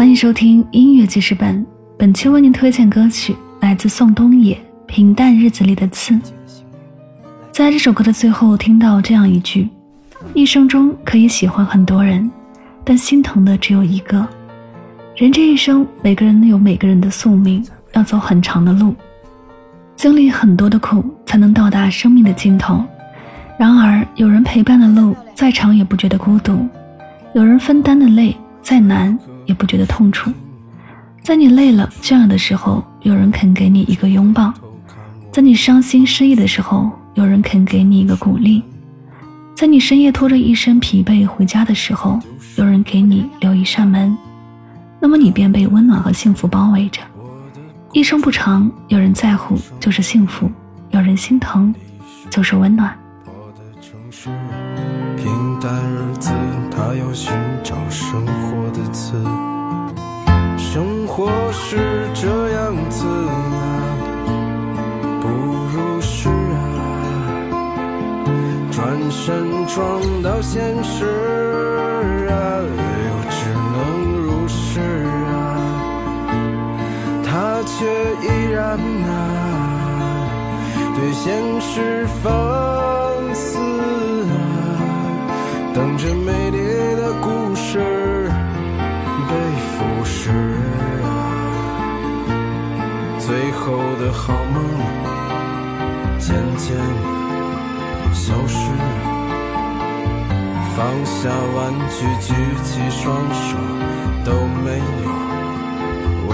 欢迎收听音乐记事本，本期为您推荐歌曲来自宋冬野《平淡日子里的刺》。在这首歌的最后，听到这样一句：“一生中可以喜欢很多人，但心疼的只有一个。”人这一生，每个人有每个人的宿命，要走很长的路，经历很多的苦，才能到达生命的尽头。然而，有人陪伴的路再长也不觉得孤独，有人分担的累再难也不觉得痛楚。在你累了、倦了的时候，有人肯给你一个拥抱；在你伤心失意的时候，有人肯给你一个鼓励；在你深夜拖着一身疲惫回家的时候，有人给你留一扇门。那么你便被温暖和幸福包围着。一生不长，有人在乎就是幸福，有人心疼就是温暖。我的城市平淡日子，他要寻找生活的刺。生活是这样子啊，不如是啊，转身撞到现实啊，又只能如是啊。他却依然啊，对现实放肆啊。等着美后的好梦渐渐消失。放下玩具，举起双手，都没有为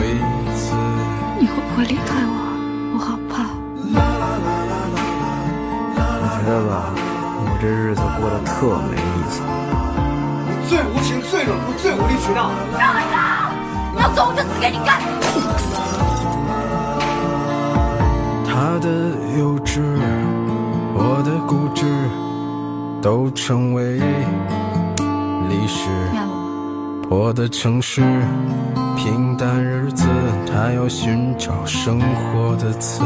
此。你会不会离开我？我好怕。你觉得吧？我这日子过得特没意思。你最无情、最冷酷、最无理取闹。让开！你要走，我就死给你看。我的幼稚，我的固执，都成为历史。破的城市，平淡日子，他要寻找生活的刺。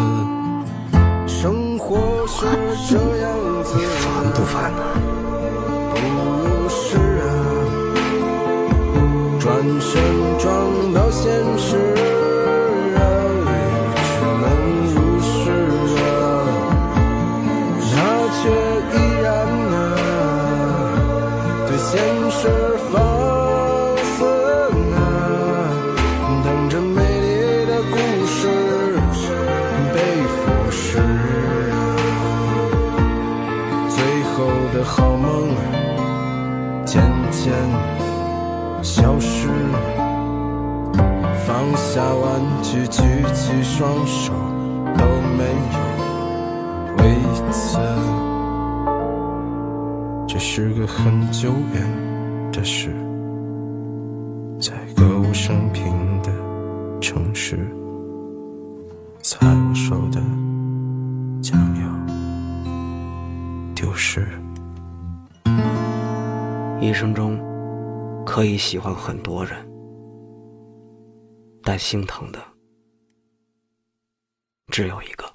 生活是这样子，你烦不烦呢？不是啊，转身撞到现实是。最后的好梦渐渐消失，放下玩具，举起双手，都没有为此。这是个很久远的事，在歌舞升平的城市，一生中可以喜欢很多人，但心疼的只有一个。